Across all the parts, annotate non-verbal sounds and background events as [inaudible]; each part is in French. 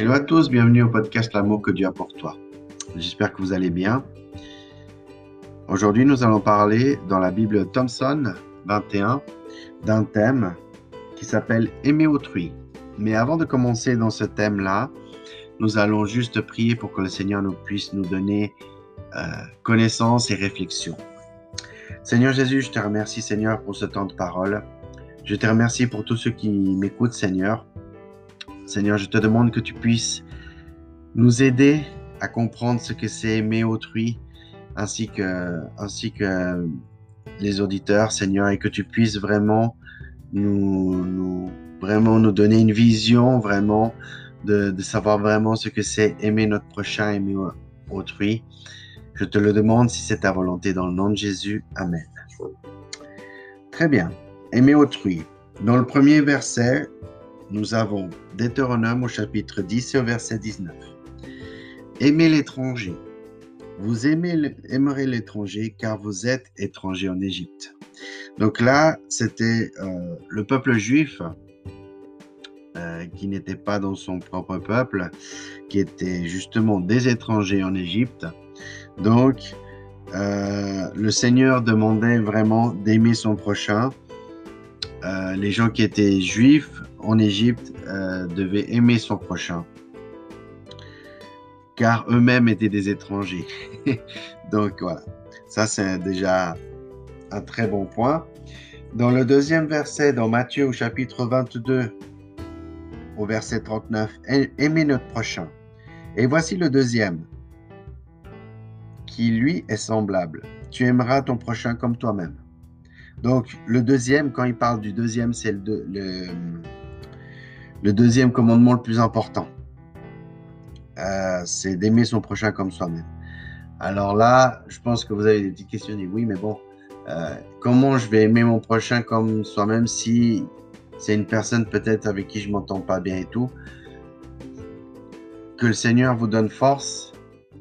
Hello à tous, bienvenue au podcast L'amour que Dieu a pour toi. J'espère que vous allez bien. Aujourd'hui, nous allons parler dans la Bible Thomson 21 d'un thème qui s'appelle Aimer autrui. Mais avant de commencer dans ce thème-là, nous allons juste prier pour que le Seigneur nous puisse nous donner euh, connaissance et réflexion. Seigneur Jésus, je te remercie Seigneur pour ce temps de parole. Je te remercie pour tous ceux qui m'écoutent Seigneur. Seigneur, je te demande que tu puisses nous aider à comprendre ce que c'est aimer autrui, ainsi que, ainsi que les auditeurs, Seigneur, et que tu puisses vraiment nous, vraiment nous donner une vision, vraiment, de, de savoir vraiment ce que c'est aimer notre prochain, aimer autrui. Je te le demande si c'est ta volonté dans le nom de Jésus. Amen. Très bien. Aimer autrui. Dans le premier verset, nous avons Deutéronome au chapitre 10 et au verset 19. Aimez l'étranger. Vous aimez, aimerez l'étranger car vous êtes étranger en Égypte. Donc là, c'était euh, le peuple juif euh, qui n'était pas dans son propre peuple, qui était justement des étrangers en Égypte. Donc, euh, le Seigneur demandait vraiment d'aimer son prochain. les gens qui étaient juifs en Égypte euh, devait aimer son prochain, car eux-mêmes étaient des étrangers. [laughs] Donc voilà, ça c'est déjà un très bon point. Dans le deuxième verset, dans Matthieu au chapitre 22, au verset 39, aimez notre prochain. Et voici le deuxième, qui lui est semblable. Tu aimeras ton prochain comme toi-même. Donc le deuxième, quand il parle du deuxième, c'est le, le le deuxième commandement le plus important, euh, c'est d'aimer son prochain comme soi-même. Alors là, je pense que vous avez des petites questions. Oui, mais bon, euh, comment je vais aimer mon prochain comme soi-même si c'est une personne peut-être avec qui je m'entends pas bien et tout? Que le Seigneur vous donne force,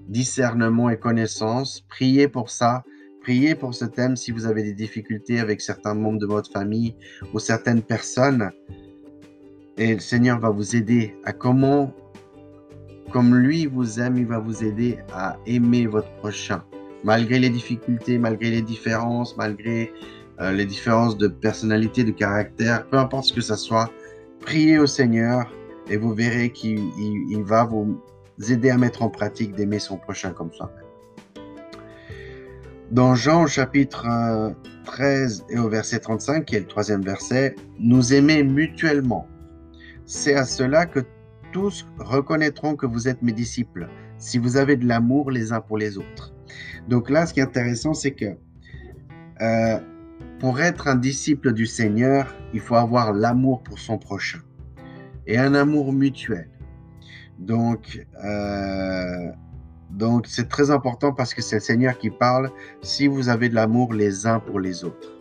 discernement et connaissance. Priez pour ça. Priez pour ce thème si vous avez des difficultés avec certains membres de votre famille ou certaines personnes. Et le Seigneur va vous aider à comment, comme lui vous aime, il va vous aider à aimer votre prochain. Malgré les difficultés, malgré les différences, malgré euh, les différences de personnalité, de caractère, peu importe ce que ce soit, priez au Seigneur et vous verrez qu'il va vous aider à mettre en pratique d'aimer son prochain comme soi-même. Dans Jean chapitre 13 euh, et au verset 35, qui est le troisième verset, nous aimer mutuellement c'est à cela que tous reconnaîtront que vous êtes mes disciples, si vous avez de l'amour les uns pour les autres. Donc là, ce qui est intéressant, c'est que euh, pour être un disciple du Seigneur, il faut avoir l'amour pour son prochain et un amour mutuel. Donc, euh, donc c'est très important parce que c'est le Seigneur qui parle. Si vous avez de l'amour les uns pour les autres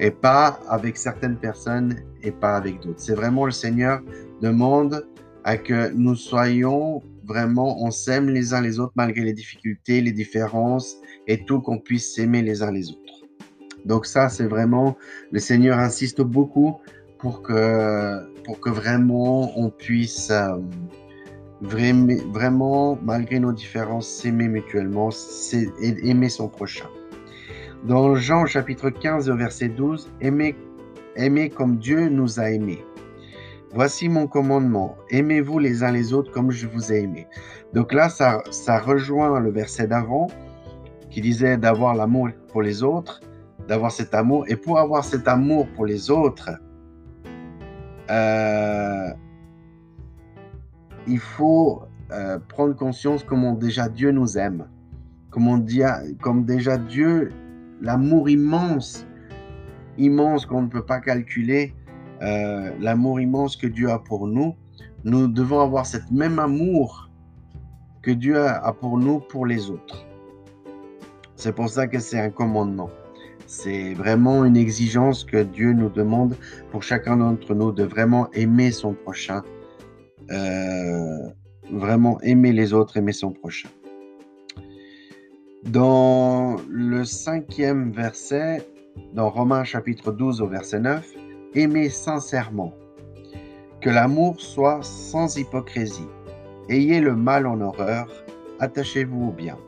et pas avec certaines personnes et pas avec d'autres. C'est vraiment le Seigneur demande à que nous soyons vraiment, on s'aime les uns les autres malgré les difficultés, les différences et tout, qu'on puisse s'aimer les uns les autres. Donc ça, c'est vraiment, le Seigneur insiste beaucoup pour que, pour que vraiment on puisse euh, vraiment, malgré nos différences, s'aimer mutuellement, aimer son prochain. Dans Jean chapitre 15 verset 12, aimez, aimez comme Dieu nous a aimés. Voici mon commandement, aimez-vous les uns les autres comme je vous ai aimé. Donc là, ça, ça rejoint le verset d'avant qui disait d'avoir l'amour pour les autres, d'avoir cet amour. Et pour avoir cet amour pour les autres, euh, il faut euh, prendre conscience comment déjà Dieu nous aime. Comment comme déjà Dieu l'amour immense, immense qu'on ne peut pas calculer, euh, l'amour immense que Dieu a pour nous, nous devons avoir cette même amour que Dieu a pour nous pour les autres. C'est pour ça que c'est un commandement. C'est vraiment une exigence que Dieu nous demande pour chacun d'entre nous de vraiment aimer son prochain, euh, vraiment aimer les autres, aimer son prochain. Dans le cinquième verset, dans Romains chapitre 12 au verset 9, aimez sincèrement, que l'amour soit sans hypocrisie. ayez le mal en horreur, attachez-vous au bien.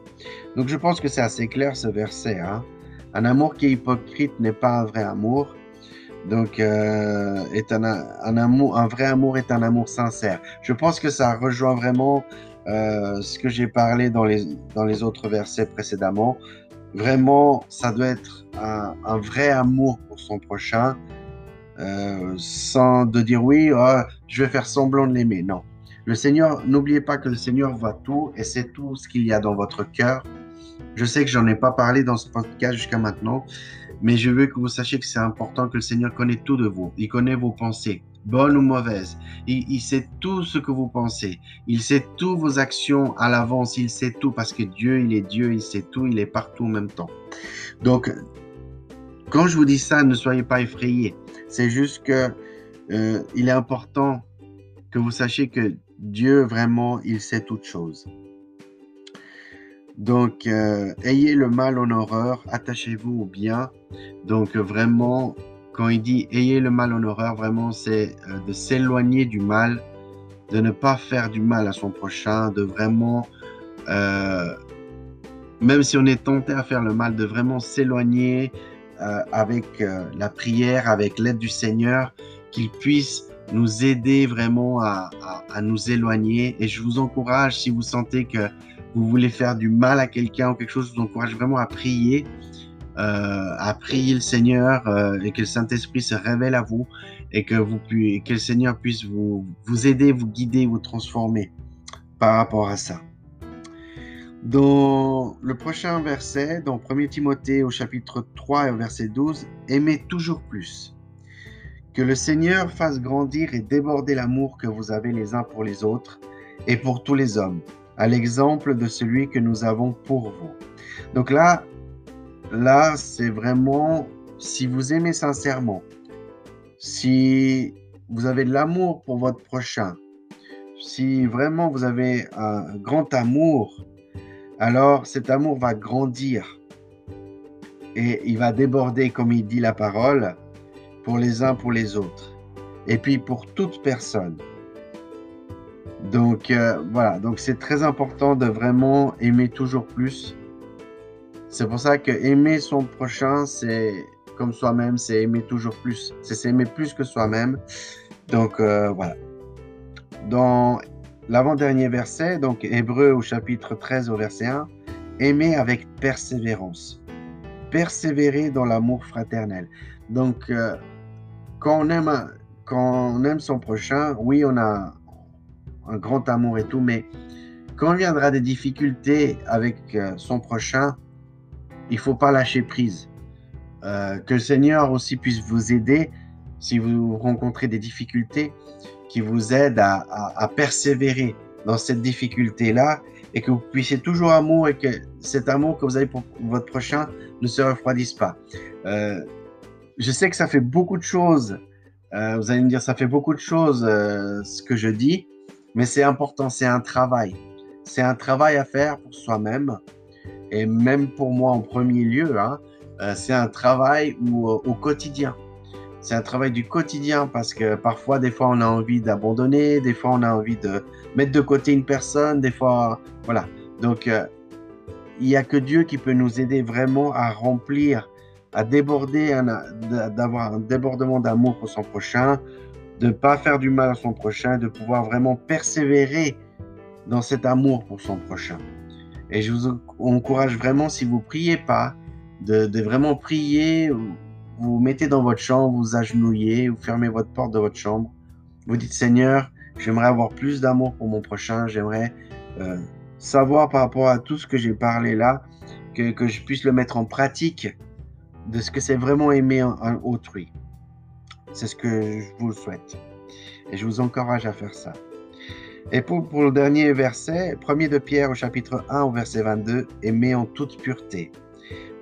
Donc je pense que c'est assez clair ce verset. Hein. Un amour qui est hypocrite n'est pas un vrai amour. Donc, euh, est un, un, amour, un vrai amour est un amour sincère. Je pense que ça rejoint vraiment euh, ce que j'ai parlé dans les, dans les autres versets précédemment. Vraiment, ça doit être un, vrai amour pour son prochain, euh, sans de dire oui, oh, je vais faire semblant de l'aimer. Non. Le Seigneur, n'oubliez pas que le Seigneur voit tout et c'est tout ce qu'il y a dans votre cœur. Je sais que j'en ai pas parlé dans ce podcast jusqu'à maintenant, mais je veux que vous sachiez que c'est important que le Seigneur connaît tout de vous. Il connaît vos pensées, bonnes ou mauvaises. Il, sait tout ce que vous pensez. Il sait toutes vos actions à l'avance. Il sait tout parce que Dieu, il est Dieu, il sait tout, il est partout en même temps. Donc, quand je vous dis ça, ne soyez pas effrayés. C'est juste que euh, il est important que vous sachiez que Dieu, vraiment, il sait toutes choses. Donc, euh, ayez le mal en horreur, attachez-vous au bien. Donc, vraiment, quand il dit ayez le mal en horreur, vraiment, c'est euh, de s'éloigner du mal, de ne pas faire du mal à son prochain, de vraiment, même si on est tenté à faire le mal, de vraiment s'éloigner avec la prière, avec l'aide du Seigneur, qu'il puisse nous aider vraiment à, nous éloigner. Et je vous encourage, si vous sentez que vous voulez faire du mal à quelqu'un ou quelque chose, je vous encourage vraiment à prier, euh, à prier le Seigneur euh, et que le Saint-Esprit se révèle à vous et que, vous que le Seigneur puisse vous aider, vous guider, vous transformer par rapport à ça. Dans le prochain verset, dans 1 Timothée au chapitre 3 et au verset 12, aimez toujours plus. Que le Seigneur fasse grandir et déborder l'amour que vous avez les uns pour les autres et pour tous les hommes à l'exemple de celui que nous avons pour vous. Donc là, là, c'est vraiment si vous aimez sincèrement, si vous avez de l'amour pour votre prochain, si vraiment vous avez un grand amour, alors cet amour va grandir et il va déborder, comme il dit la parole, pour les uns, pour les autres, et puis pour toute personne. Donc euh, voilà, donc c'est très important de vraiment aimer toujours plus. C'est pour ça que aimer son prochain, c'est comme soi-même, c'est aimer toujours plus. C'est s'aimer plus que soi-même. Donc euh, voilà. Dans l'avant-dernier verset, donc Hébreu au chapitre 13 au verset 1, aimer avec persévérance. Persévérer dans l'amour fraternel. Donc euh, quand on aime quand on aime son prochain, oui, on a un grand amour et tout, mais quand viendra des difficultés avec euh, son prochain, il faut pas lâcher prise. Euh, que le Seigneur aussi puisse vous aider si vous rencontrez des difficultés, qui vous aident à, persévérer dans cette difficulté-là et que vous puissiez toujours amour et que cet amour que vous avez pour votre prochain ne se refroidisse pas. Euh, je sais que ça fait beaucoup de choses. vous allez me dire, ça fait beaucoup de choses ce que je dis, mais c'est important, c'est un travail. C'est un travail à faire pour soi-même et même pour moi en premier lieu. Hein, euh, c'est un travail euh, au quotidien. C'est un travail du quotidien parce que parfois, des fois, on a envie d'abandonner, des fois, on a envie de mettre de côté une personne, des fois, voilà. Donc, euh, il n'y a que Dieu qui peut nous aider vraiment à remplir, à déborder, d'avoir un débordement d'amour pour son prochain, de ne pas faire du mal à son prochain, de pouvoir vraiment persévérer dans cet amour pour son prochain. Et je vous encourage vraiment, si vous priez pas, de, vraiment prier, vous mettez dans votre chambre, vous agenouillez, vous fermez votre porte de votre chambre, vous dites Seigneur, j'aimerais avoir plus d'amour pour mon prochain, j'aimerais euh, savoir par rapport à tout ce que j'ai parlé là, que, je puisse le mettre en pratique de ce que c'est vraiment aimer un autrui. C'est ce que je vous souhaite. Et je vous encourage à faire ça. Et pour, pour le dernier verset, 1 de Pierre au chapitre 1 au verset 22, aimez en toute pureté.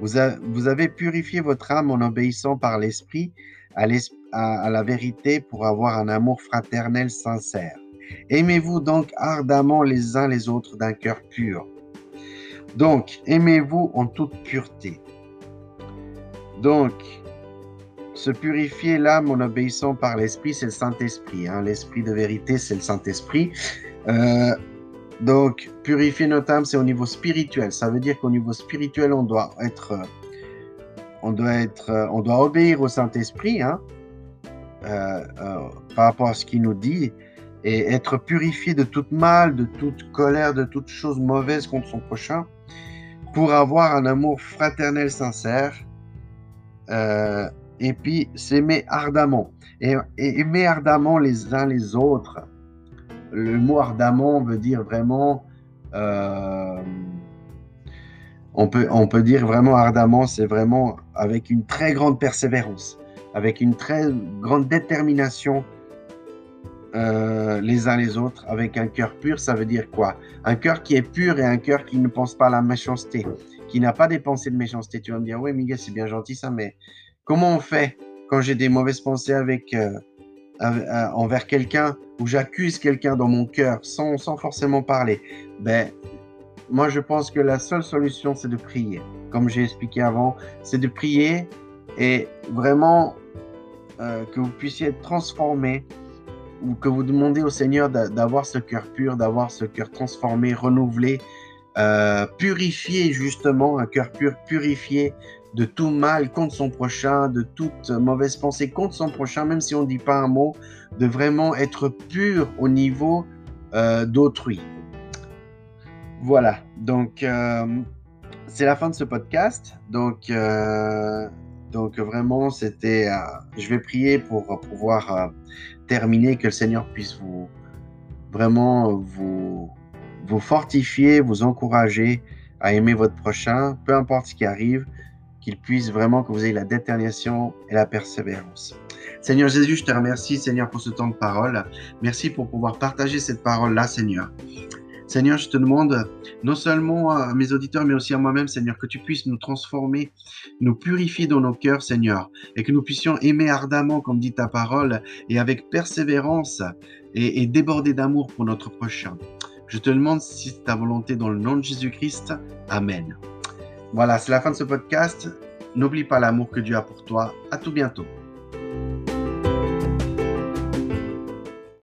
Vous, avez purifié votre âme en obéissant par l'Esprit à, à, la vérité pour avoir un amour fraternel sincère. Aimez-vous donc ardemment les uns les autres d'un cœur pur. Donc, aimez-vous en toute pureté. Donc, se purifier l'âme en obéissant par l'Esprit, c'est le Saint-Esprit. Hein. L'Esprit de vérité, c'est le Saint-Esprit. Euh, Donc, purifier notre âme, c'est au niveau spirituel. Ça veut dire qu'au niveau spirituel, on doit être, on doit être, on doit obéir au Saint-Esprit, hein, euh, euh, par rapport à ce qu'il nous dit, et être purifié de toute mal, de toute colère, de toute chose mauvaise contre son prochain, pour avoir un amour fraternel sincère, euh, et puis s'aimer ardemment. Et, aimer ardemment les uns les autres. Le mot ardemment veut dire vraiment... on peut, on peut dire vraiment ardemment, c'est vraiment avec une très grande persévérance avec une très grande détermination euh, les uns les autres, avec un cœur pur, ça veut dire quoi? Un cœur qui est pur et un cœur qui ne pense pas à la méchanceté, qui n'a pas des pensées de méchanceté. Tu vas me dire, oui, Miguel, c'est bien gentil ça, mais comment on fait quand j'ai des mauvaises pensées avec, euh, euh, envers quelqu'un ou j'accuse quelqu'un dans mon cœur sans, sans forcément parler Ben, moi, je pense que la seule solution, c'est de prier. Comme j'ai expliqué avant, c'est de prier et vraiment euh, que vous puissiez être transformé ou que vous demandez au Seigneur d'avoir ce cœur pur, d'avoir ce cœur transformé, renouvelé, euh, purifié justement, un cœur pur, purifié de tout mal contre son prochain, de toute mauvaise pensée contre son prochain, même si on ne dit pas un mot, de vraiment être pur au niveau euh, d'autrui. Voilà, donc c'est la fin de ce podcast. Donc donc vraiment, c'était. Euh, je vais prier pour pouvoir euh, terminer, que le Seigneur puisse vous vraiment vous, vous fortifier, vous encourager à aimer votre prochain, peu importe ce qui arrive, qu'il puisse vraiment que vous ayez la détermination et la persévérance. Seigneur Jésus, je te remercie, Seigneur, pour ce temps de parole. Merci pour pouvoir partager cette parole-là, Seigneur. Seigneur, je te demande, non seulement à mes auditeurs, mais aussi à moi-même, Seigneur, que tu puisses nous transformer, nous purifier dans nos cœurs, Seigneur, et que nous puissions aimer ardemment, comme dit ta parole, et avec persévérance, et, déborder d'amour pour notre prochain. Je te demande si c'est ta volonté dans le nom de Jésus-Christ. Amen. Voilà, c'est la fin de ce podcast. N'oublie pas l'amour que Dieu a pour toi. À tout bientôt.